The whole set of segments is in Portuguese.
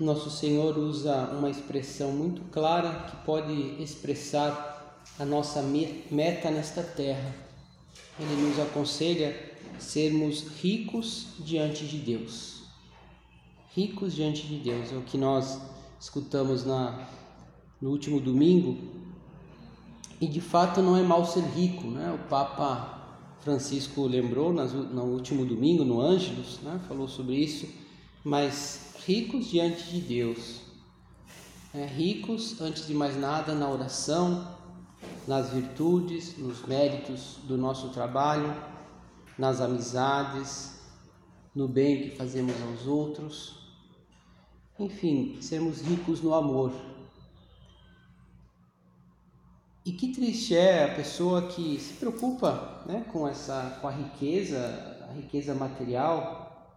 Nosso Senhor usa uma expressão muito clara que pode expressar a nossa meta nesta terra. Ele nos aconselha sermos ricos diante de Deus. Ricos diante de Deus é o que nós escutamos na, no último domingo. E de fato não é mal ser rico, né? O Papa Francisco lembrou nas, no último domingo no Ângelus, né? falou sobre isso, mas ricos diante de Deus. É, ricos, antes de mais nada, na oração, nas virtudes, nos méritos do nosso trabalho, nas amizades, no bem que fazemos aos outros. Enfim, sermos ricos no amor. E que triste é a pessoa que se preocupa né, com essa com a riqueza, a riqueza material,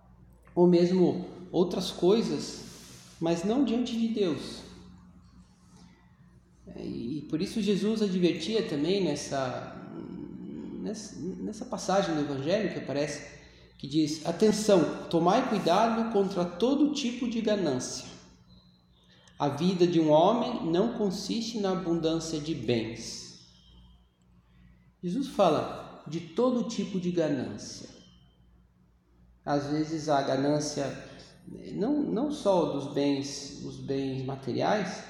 ou mesmo outras coisas, mas não diante de Deus. É, e por isso Jesus advertia também nessa, nessa, passagem do Evangelho que aparece, que diz: Atenção, tomai cuidado contra todo tipo de ganância. A vida de um homem não consiste na abundância de bens. Jesus fala de todo tipo de ganância. Às vezes a ganância não, não só dos bens, os bens materiais,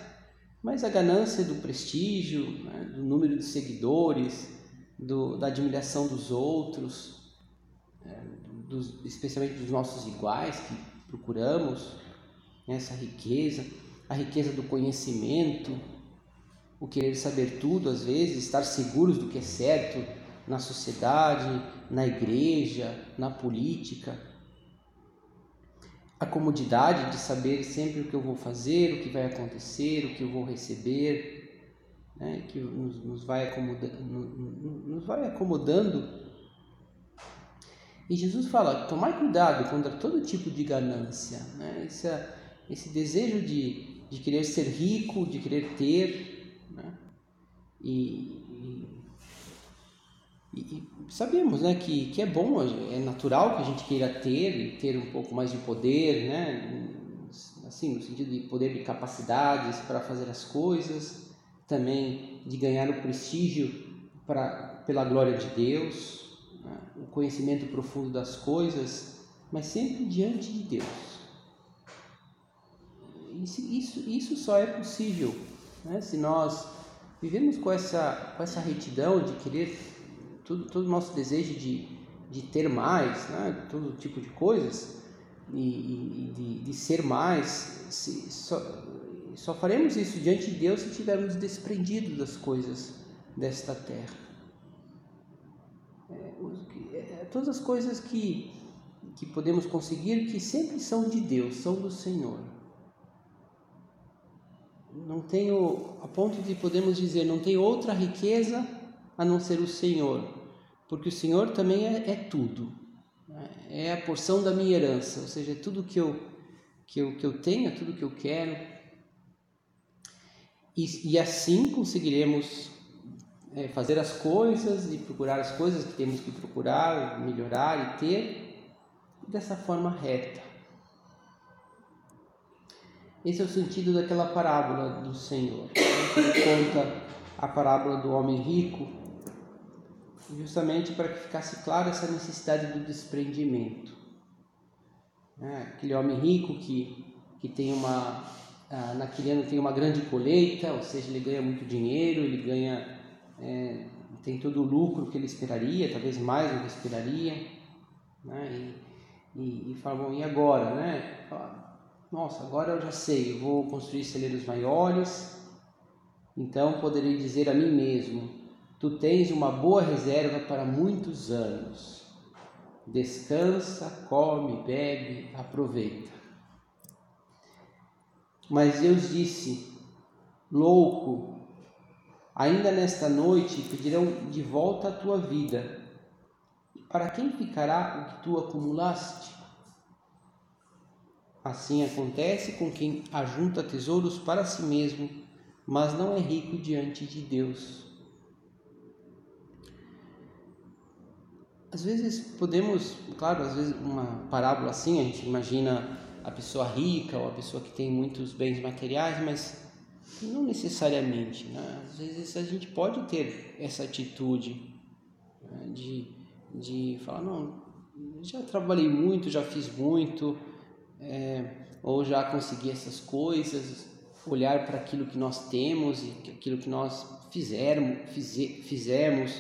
mas a ganância do prestígio, né, do número de seguidores, do, da admiração dos outros, é, dos, especialmente dos nossos iguais que procuramos, né, essa riqueza, a riqueza do conhecimento, o querer saber tudo às vezes, estar seguros do que é certo na sociedade, na igreja, na política a comodidade de saber sempre o que eu vou fazer, o que vai acontecer, o que eu vou receber, né? que nos, nos, vai acomodando, nos vai acomodando. E Jesus fala: tomai cuidado contra todo tipo de ganância, né? esse, esse desejo de, de querer ser rico, de querer ter. Né? E, e, e, sabemos né, que, que é bom, é natural que a gente queira ter ter um pouco mais de poder, né? assim, no sentido de poder de capacidades para fazer as coisas, também de ganhar o prestígio pra, pela glória de Deus, né? o conhecimento profundo das coisas, mas sempre diante de Deus. Isso, isso, isso só é possível né? se nós vivemos com essa, com essa retidão de querer todo, todo o nosso desejo de, de ter mais, né? todo tipo de coisas, e, e de, de, ser mais, se, só, só faremos isso diante de Deus se estivermos desprendidos das coisas desta terra. É, é, todas as coisas que, que podemos conseguir que sempre são de Deus, são do Senhor. Não tenho, a ponto de podemos dizer, não tem outra riqueza a não ser o Senhor porque o Senhor também é, é tudo. Né? É a porção da minha herança, ou seja, é tudo que eu, que eu, que eu tenho, é tudo que eu quero. E, e assim conseguiremos é, fazer as coisas e procurar as coisas que temos que procurar, melhorar e ter dessa forma reta. Esse é o sentido daquela parábola do Senhor. Ele conta a parábola do homem rico justamente para que ficasse clara essa necessidade do desprendimento. É, aquele homem rico que, que tem uma, ah, naquele ano tem uma grande colheita, ou seja, ele ganha muito dinheiro, ele ganha, é, tem todo o lucro que ele esperaria, talvez mais do que esperaria, né? E, e, e fala, bom, e agora, né? Nossa, agora eu já sei, eu vou construir celeiros maiores, então poderei dizer a mim mesmo: Tu tens uma boa reserva para muitos anos. Descansa, come, bebe, aproveita. Mas Deus disse: Louco, ainda nesta noite pedirão de volta a tua vida. Para quem ficará o que tu acumulaste? Assim acontece com quem ajunta tesouros para si mesmo, mas não é rico diante de Deus. Às vezes podemos, claro, às vezes uma parábola assim, a gente imagina a pessoa rica ou a pessoa que tem muitos bens materiais, mas não necessariamente. Né? Às vezes a gente pode ter essa atitude né? de, de falar, não, já trabalhei muito, já fiz muito, é, ou já consegui essas coisas, olhar para aquilo que nós temos e aquilo que nós fizermos, fize, fizemos,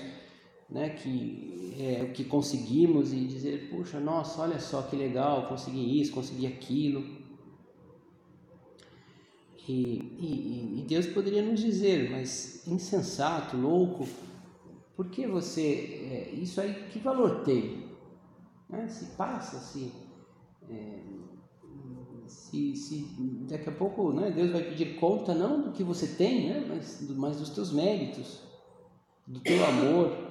né, que é, o que conseguimos e dizer, puxa, nossa, olha só que legal, consegui isso, consegui aquilo. E, e, e Deus poderia nos dizer, mas insensato, louco, por que você, é, isso aí, que valor tem? Né? Se passa, se, é, se, se daqui a pouco né, Deus vai pedir conta não do que você tem, né, mas, mas dos teus méritos, do teu amor,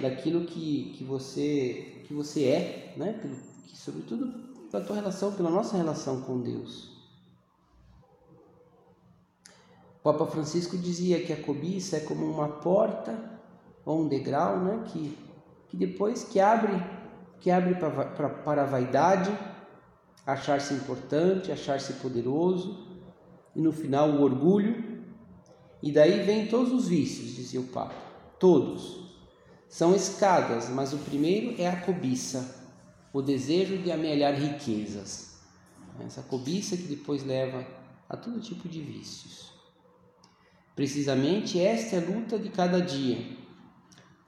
daquilo que, que, você, que você é, né? Pelo, que, sobretudo pela tua relação, pela nossa relação com Deus. O Papa Francisco dizia que a cobiça é como uma porta ou um degrau, né? Que, que depois que abre, que abre para, para, para a vaidade, achar-se importante, achar-se poderoso, e no final o orgulho, e daí vem todos os vícios, dizia o Papa, todos. São escadas, mas o primeiro é a cobiça, o desejo de amelhar riquezas. Essa cobiça que depois leva a todo tipo de vícios. Precisamente esta é a luta de cada dia.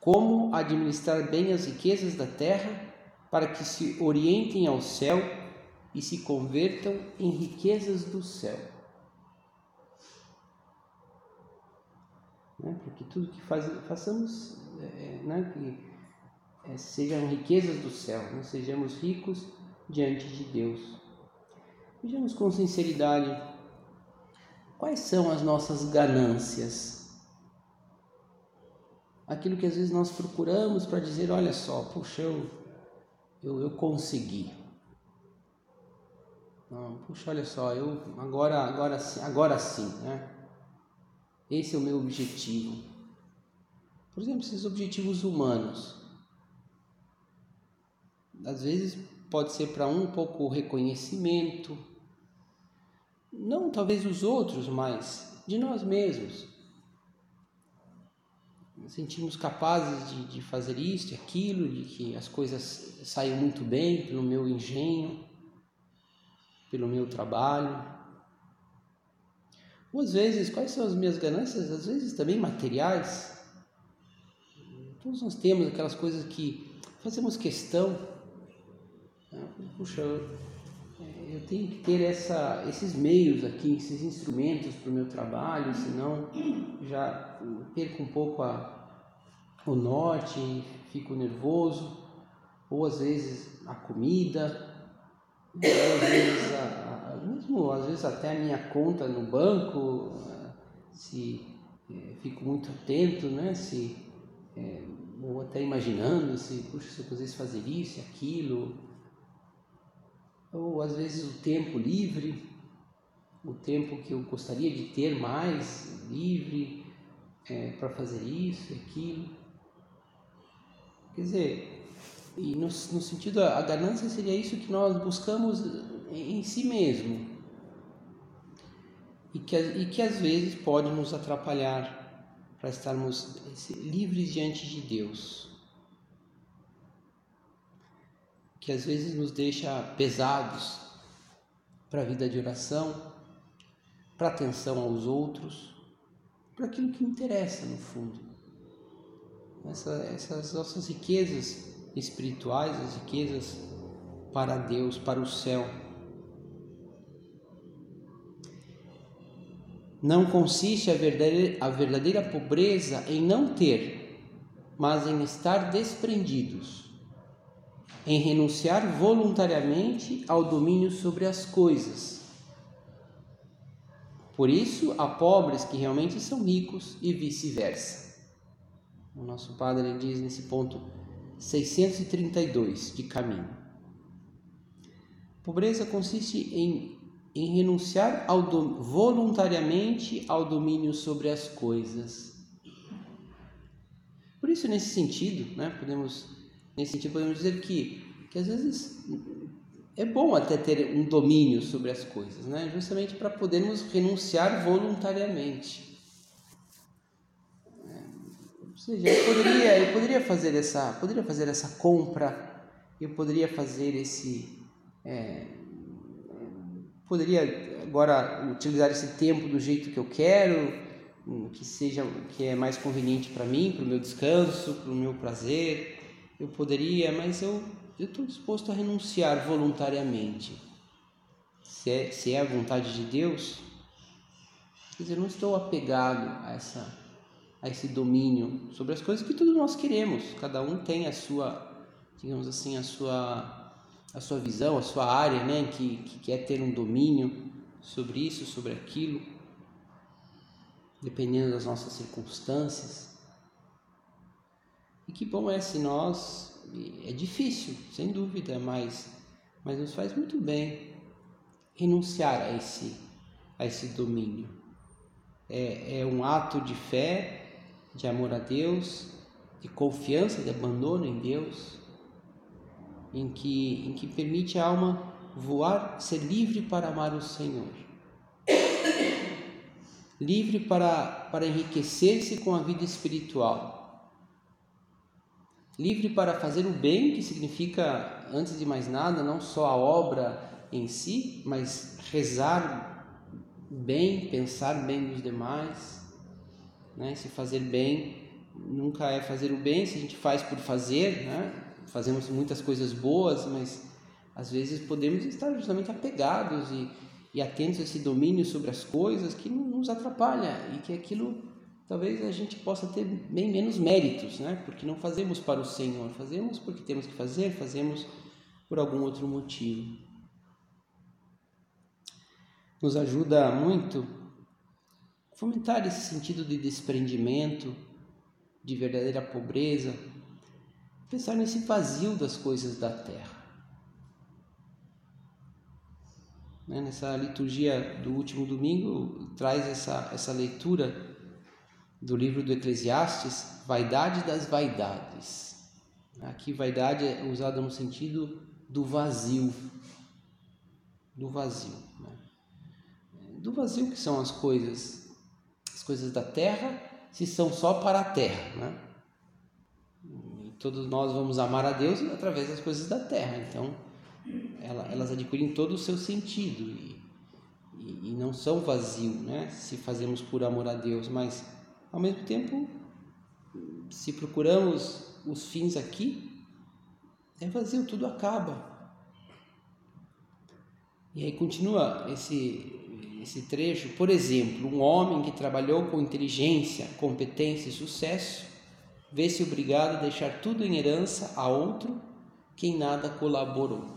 Como administrar bem as riquezas da terra para que se orientem ao céu e se convertam em riquezas do céu. Né? Porque tudo que faz, façamos né, que é, sejam riquezas do céu, né, sejamos ricos diante de Deus. Vejamos com sinceridade quais são as nossas ganâncias. Aquilo que às vezes nós procuramos para dizer, olha só, puxa, eu, eu, eu consegui. Não, puxa, olha só, eu agora, agora, agora sim, né? Esse é o meu objetivo. Por exemplo, esses objetivos humanos. Às vezes pode ser para um, pouco o reconhecimento, não talvez dos outros, mas de nós mesmos. Nos sentimos capazes de, de fazer isso e aquilo, de que as coisas saiam muito bem pelo meu engenho, pelo meu trabalho. Ou às vezes, quais são as minhas ganâncias? Às vezes também materiais. Todos nós temos aquelas coisas que fazemos questão. Né? Puxa, é, eu tenho que ter essa, esses meios aqui, esses instrumentos para o meu trabalho, senão já perco um pouco a, o norte, fico nervoso, ou às vezes a comida, ou às vezes, a, a, mesmo às vezes até a minha conta no banco, se é, fico muito atento, né? Se é, ou até imaginando se, puxa, se eu pudesse fazer isso aquilo, ou às vezes o tempo livre, o tempo que eu gostaria de ter mais livre é, para fazer isso aquilo. Quer dizer, e no, no sentido, a ganância seria isso que nós buscamos em si mesmo. E que, e que às vezes pode nos atrapalhar para estarmos livres diante de Deus, que às vezes nos deixa pesados para a vida de oração, para atenção aos outros, para aquilo que interessa no fundo. Essa, essas nossas riquezas espirituais, as riquezas para Deus, para o céu. Não consiste a verdadeira, pobreza em não ter, mas em estar desprendidos, em renunciar voluntariamente ao domínio sobre as coisas por isso, há pobres que realmente são ricos e vice-versa. O nosso padre diz nesse ponto 632 de caminho. Pobreza consiste em, em renunciar ao do, voluntariamente ao domínio sobre as coisas. Por isso, nesse sentido, né, podemos, nesse sentido, podemos dizer que, que às vezes é bom até ter um domínio sobre as coisas, né? justamente para podermos renunciar voluntariamente. Ou seja, eu poderia, eu poderia fazer essa, poderia fazer essa compra, eu poderia fazer esse, é, poderia agora utilizar esse tempo do jeito que eu quero, que seja que é mais conveniente para mim, para o meu descanso, para o meu prazer. Eu poderia, mas eu eu estou disposto a renunciar voluntariamente. Se é, se é a vontade de Deus, quer dizer, eu não estou apegado a, essa, a esse domínio sobre as coisas que todos nós queremos. Cada um tem a sua, digamos assim, a sua, a sua visão, a sua área, né, que, que quer ter um domínio sobre isso, sobre aquilo, dependendo das nossas circunstâncias. E que bom é se nós é difícil, sem dúvida, mas, mas nos faz muito bem renunciar a esse, a esse domínio. É, é um ato de fé, de amor a Deus, de confiança, de abandono em Deus, em que, em que permite a alma voar, ser livre para amar o Senhor. Livre para, para enriquecer-se com a vida espiritual livre para fazer o bem, que significa, antes de mais nada, não só a obra em si, mas rezar bem, pensar bem dos demais, né? Se fazer bem nunca é fazer o bem, se a gente faz por fazer, né? Fazemos muitas coisas boas, mas às vezes podemos estar justamente apegados e, e atentos a esse domínio sobre as coisas que nos atrapalha e que aquilo talvez a gente possa ter bem menos méritos, né? Porque não fazemos para o Senhor, fazemos porque temos que fazer, fazemos por algum outro motivo. Nos ajuda muito fomentar esse sentido de desprendimento, de verdadeira pobreza, pensar nesse vazio das coisas da terra. Né? Nessa liturgia do último domingo, traz essa, essa leitura do livro do Eclesiastes, vaidade das vaidades. Aqui, vaidade é usada no sentido do vazio. Do vazio. Né? Do vazio que são as coisas, as coisas da terra, se são só para a terra. Né? Todos nós vamos amar a Deus através das coisas da terra. Então, elas adquirem todo o seu sentido e, e, e não são vazio, né? Se fazemos por amor a Deus, mas ao mesmo tempo, se procuramos os fins aqui, é vazio, tudo acaba. E aí continua esse, esse trecho. Por exemplo, um homem que trabalhou com inteligência, competência e sucesso, vê-se obrigado a deixar tudo em herança a outro que em nada colaborou.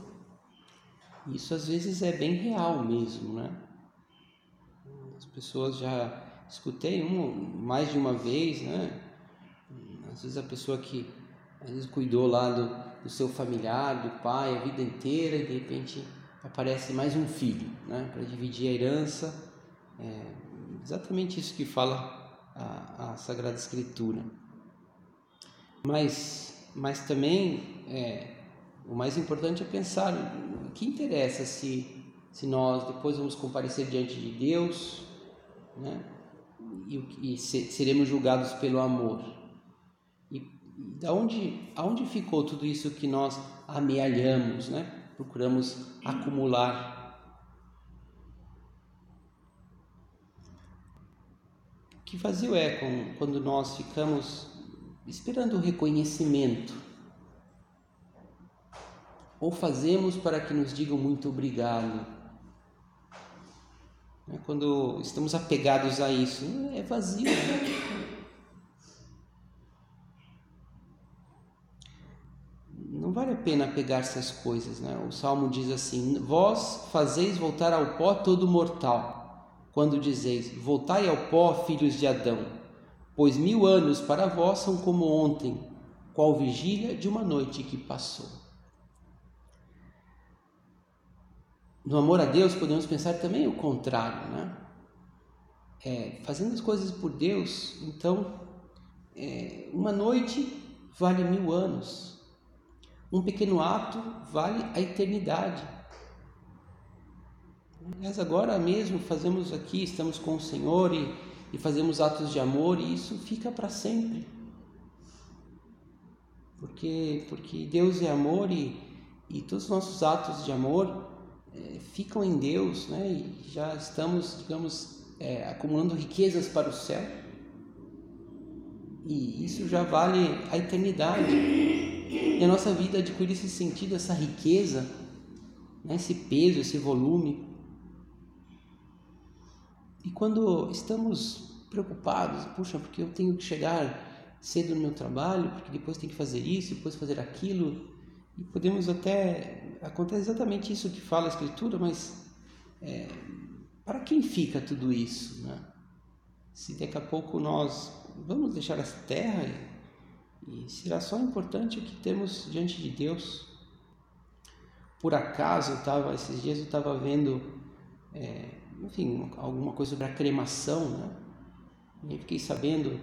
Isso às vezes é bem real mesmo, né? As pessoas já escutei um, mais de uma vez, né? Às vezes a pessoa que às vezes cuidou lá do, do seu familiar, do pai, a vida inteira, e de repente aparece mais um filho, né? Para dividir a herança. É exatamente isso que fala a, a Sagrada Escritura. Mas, mas também é, o mais importante é pensar o que interessa se, se nós depois vamos comparecer diante de Deus, né? e, e seremos julgados pelo amor. E da onde, aonde ficou tudo isso que nós amealhamos, né? Procuramos acumular. que vazio é quando nós ficamos esperando o reconhecimento ou fazemos para que nos digam muito obrigado. Né, quando estamos apegados a isso, é vazio. Né? Não vale a pena pegar-se às coisas. Né? O Salmo diz assim: Vós fazeis voltar ao pó todo mortal, quando dizeis: Voltai ao pó, filhos de Adão, pois mil anos para vós são como ontem, qual vigília de uma noite que passou. No amor a Deus, podemos pensar também o contrário, né? É, fazendo as coisas por Deus, então, é, uma noite vale mil anos. Um pequeno ato vale a eternidade. Mas agora mesmo fazemos aqui, estamos com o Senhor e, e fazemos atos de amor e isso fica para sempre. Porque, porque Deus é amor e, e todos os nossos atos de amor é, ficam em Deus, né? E já estamos, digamos, é, acumulando riquezas para o céu. E isso já vale a eternidade. E a nossa vida adquire esse sentido, essa riqueza, né? esse peso, esse volume. E quando estamos preocupados, puxa, porque eu tenho que chegar cedo no meu trabalho, porque depois tem que fazer isso, depois fazer aquilo, e podemos até. Acontece exatamente isso que fala a Escritura, mas é, para quem fica tudo isso? Né? Se daqui a pouco nós vamos deixar essa terra e, e será só importante o que temos diante de Deus. Por acaso, eu tava, esses dias eu estava vendo, é, enfim, alguma coisa sobre a cremação, né? E fiquei sabendo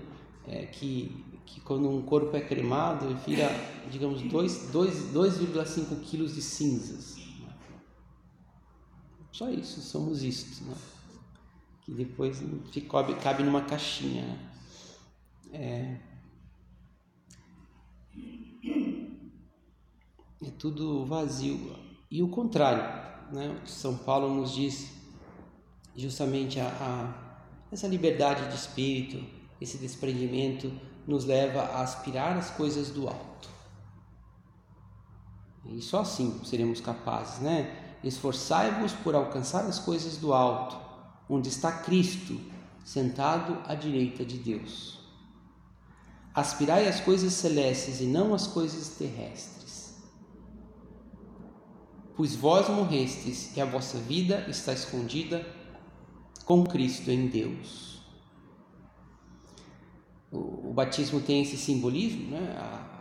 é, que que quando um corpo é cremado, vira, digamos, 2,5 quilos de cinzas. Só isso, somos isto. Né? Que depois cabe, cabe numa caixinha. Né? É, é tudo vazio. E o contrário, né? São Paulo nos diz justamente a, a essa liberdade de espírito, esse desprendimento nos leva a aspirar as coisas do alto. E só assim seremos capazes, né? Esforçai-vos por alcançar as coisas do alto, onde está Cristo, sentado à direita de Deus. Aspirai as coisas celestes e não as coisas terrestres. Pois vós morrestes e a vossa vida está escondida com Cristo em Deus o, o batismo tem esse simbolismo, né? A,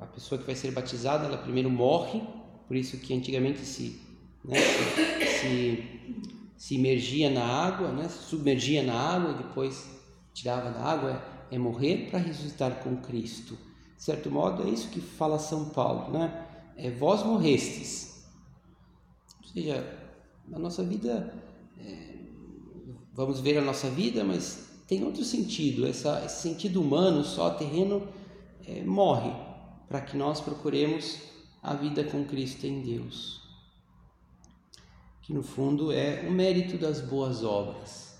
a, pessoa que vai ser batizada, ela primeiro morre, por isso que antigamente se, né, se, se, se imergia na água, né? Se submergia na água e depois tirava da água, é, é morrer para ressuscitar com Cristo. De certo modo, é isso que fala São Paulo, né? É vós morrestes. Ou seja, a nossa vida, é, vamos ver a nossa vida, mas tem outro sentido. Essa, esse sentido humano, só terreno, é, morre para que nós procuremos a vida com Cristo em Deus. Que no fundo é o mérito das boas obras.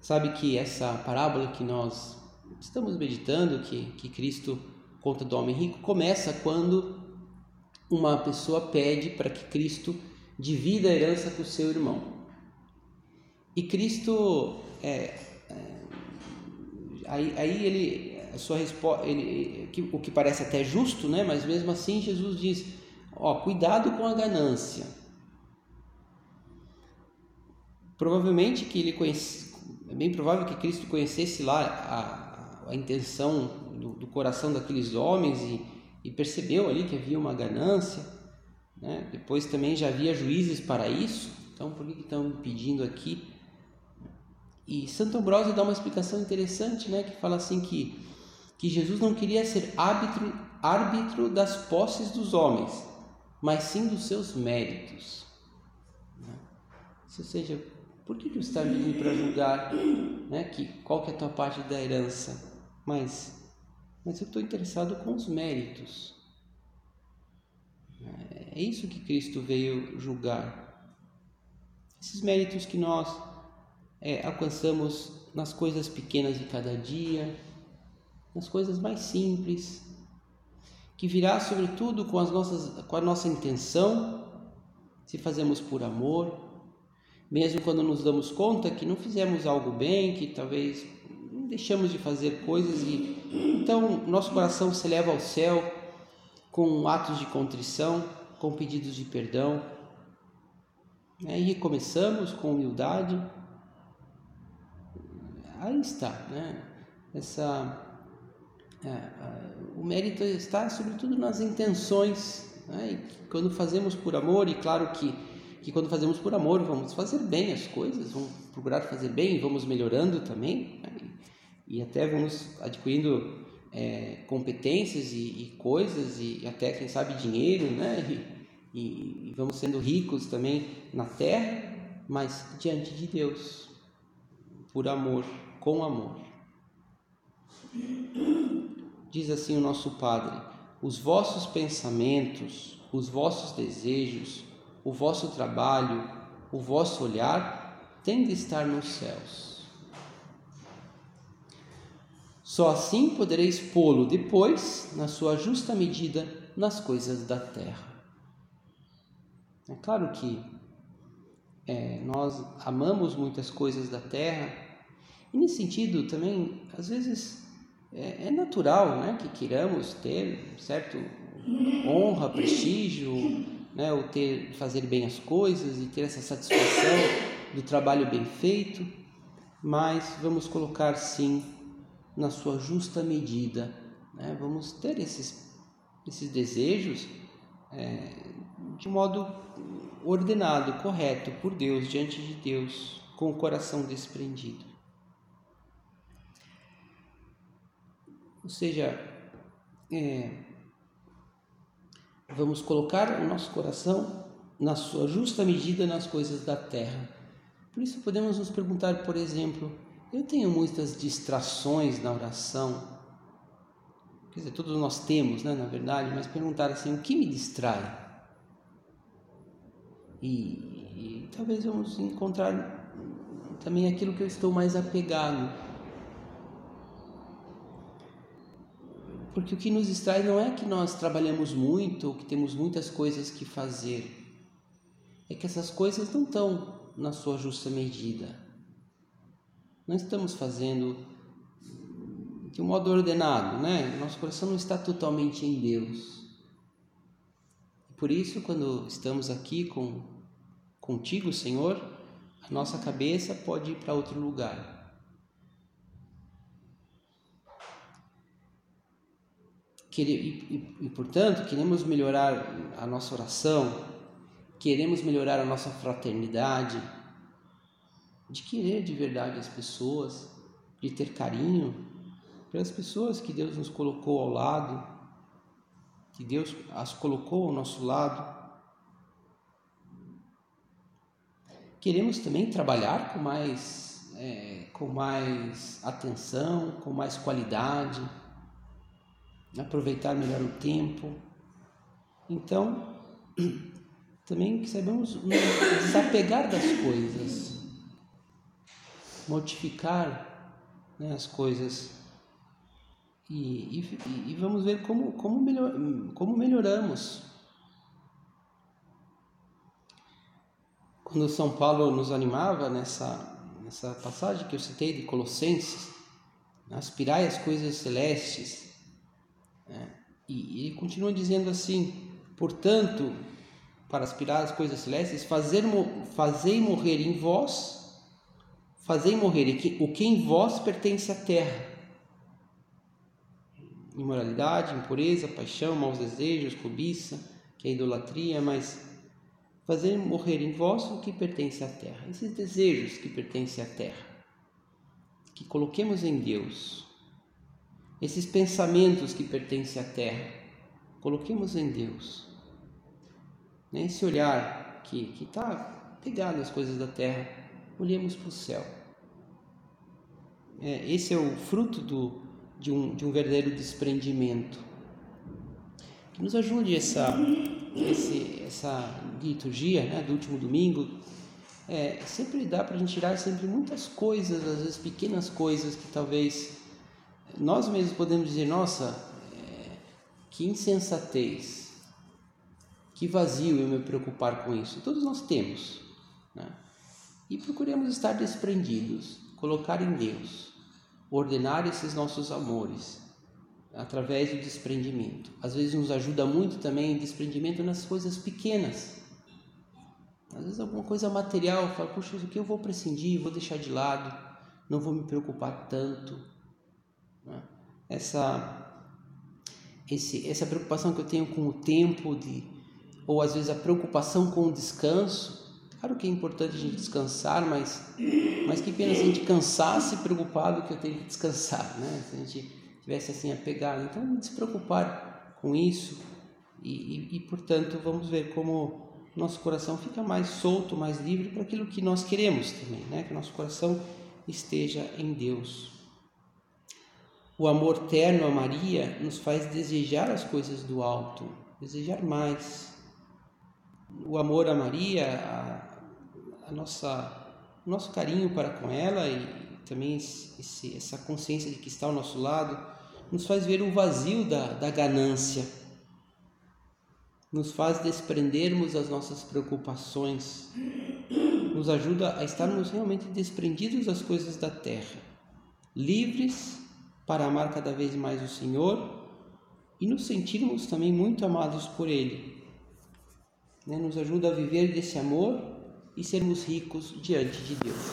Sabe que essa parábola que nós estamos meditando, que, que Cristo conta do homem rico, começa quando uma pessoa pede para que Cristo divida a herança com o seu irmão. E Cristo, é, é, aí, aí ele, a sua resposta, ele, o que parece até justo, né? Mas mesmo assim Jesus diz, ó, cuidado com a ganância. Provavelmente que ele conhece, é bem provável que Cristo conhecesse lá a, a intenção do, do, coração daqueles homens e, e percebeu ali que havia uma ganância. Né? Depois também já havia juízes para isso. Então, por que estão pedindo aqui e Santo Ambrósio dá uma explicação interessante, né, que fala assim que, que Jesus não queria ser árbitro, árbitro das posses dos homens, mas sim dos seus méritos. Né? Ou seja, por que, você está vindo para julgar né, que, qual que é a tua parte da herança? Mas, mas eu estou interessado com os méritos. É isso que Cristo veio julgar. esses méritos que nós é, alcançamos nas coisas pequenas de cada dia, nas coisas mais simples, que virá sobretudo com, as nossas, com a nossa intenção, se fazemos por amor, mesmo quando nos damos conta que não fizemos algo bem, que talvez deixamos de fazer coisas e então nosso coração se leva ao céu com atos de contrição, com pedidos de perdão. E recomeçamos com humildade. Aí está, né? Essa, é, o mérito está sobretudo nas intenções. Né? E quando fazemos por amor, e claro que, que quando fazemos por amor, vamos fazer bem as coisas, vamos procurar fazer bem, vamos melhorando também. Né? E até vamos adquirindo é, competências e, e, coisas e até quem sabe dinheiro, né? E, e, e, vamos sendo ricos também na terra, mas diante de Deus, por amor, com amor. Diz assim o nosso Padre: os vossos pensamentos, os vossos desejos, o vosso trabalho, o vosso olhar têm de estar nos céus só assim podereis pô-lo depois, na sua justa medida, nas coisas da terra. É claro que é, nós amamos muitas coisas da terra, e nesse sentido também, às vezes, é, é natural né, que queiramos ter certo honra, prestígio, né, ou ter, fazer bem as coisas e ter essa satisfação do trabalho bem feito, mas vamos colocar sim na sua justa medida. Né? Vamos ter esses, esses desejos é, de modo ordenado, correto, por Deus, diante de Deus, com o coração desprendido. Ou seja, é, vamos colocar o nosso coração na sua justa medida nas coisas da terra. Por isso podemos nos perguntar, por exemplo, eu tenho muitas distrações na oração. Quer dizer, todos nós temos, né, na verdade, mas perguntar assim: o que me distrai? E, e talvez vamos encontrar também aquilo que eu estou mais apegado. Porque o que nos distrai não é que nós trabalhamos muito ou que temos muitas coisas que fazer. É que essas coisas não estão na sua justa medida não estamos fazendo de um modo ordenado, né? Nosso coração não está totalmente em Deus. Por isso, quando estamos aqui com contigo, Senhor, a nossa cabeça pode ir para outro lugar. E, portanto, queremos melhorar a nossa oração, queremos melhorar a nossa fraternidade, de querer de verdade as pessoas, de ter carinho pelas pessoas que Deus nos colocou ao lado, que Deus as colocou ao nosso lado. Queremos também trabalhar com mais, é, com mais atenção, com mais qualidade, aproveitar melhor o tempo. Então, também que saibamos desapegar das coisas modificar né, as coisas e, e, e, vamos ver como, como, melhor, como melhoramos. Quando São Paulo nos animava nessa, nessa passagem que eu citei de Colossenses, aspirai as coisas celestes, né? e ele continua dizendo assim: portanto, para aspirar as coisas celestes, fazer, fazei morrer em vós Fazei morrer o que em vós pertence à terra. Imoralidade, impureza, paixão, maus desejos, cobiça, que é idolatria, mas fazer morrer em vós o que pertence à terra. Esses desejos que pertencem à terra. Que coloquemos em Deus. Esses pensamentos que pertencem à terra. Coloquemos em Deus. Esse olhar que está pegado às coisas da terra olhemos para o céu. É, esse é o fruto do, de, um, de um verdadeiro desprendimento. Que nos ajude essa, esse, essa liturgia né, do último domingo, é, sempre dá para a gente tirar sempre muitas coisas, às vezes pequenas coisas que talvez nós mesmos podemos dizer, nossa, é, que insensatez, que vazio eu me preocupar com isso. Todos nós temos. Né? E procuremos estar desprendidos, colocar em Deus, ordenar esses nossos amores através do desprendimento. Às vezes nos ajuda muito também o desprendimento nas coisas pequenas. Às vezes alguma coisa material, fala, puxa, isso aqui eu vou prescindir, vou deixar de lado, não vou me preocupar tanto. Né? Essa, esse, essa preocupação que eu tenho com o tempo, de, ou às vezes a preocupação com o descanso, Claro que é importante a gente descansar, mas, mas que pena se a gente cansasse preocupado que eu tenho que descansar, né? Se a gente tivesse assim apegado. Então, me despreocupar com isso e, e, e, portanto, vamos ver como nosso coração fica mais solto, mais livre para aquilo que nós queremos também, né? Que nosso coração esteja em Deus. O amor terno a Maria nos faz desejar as coisas do alto, desejar mais. O amor a Maria, a, a nossa nosso carinho para com ela e também esse, essa consciência de que está ao nosso lado nos faz ver o vazio da, da ganância, nos faz desprendermos as nossas preocupações, nos ajuda a estarmos realmente desprendidos das coisas da terra, livres para amar cada vez mais o Senhor e nos sentirmos também muito amados por Ele. Né? Nos ajuda a viver desse amor e sermos ricos diante de Deus.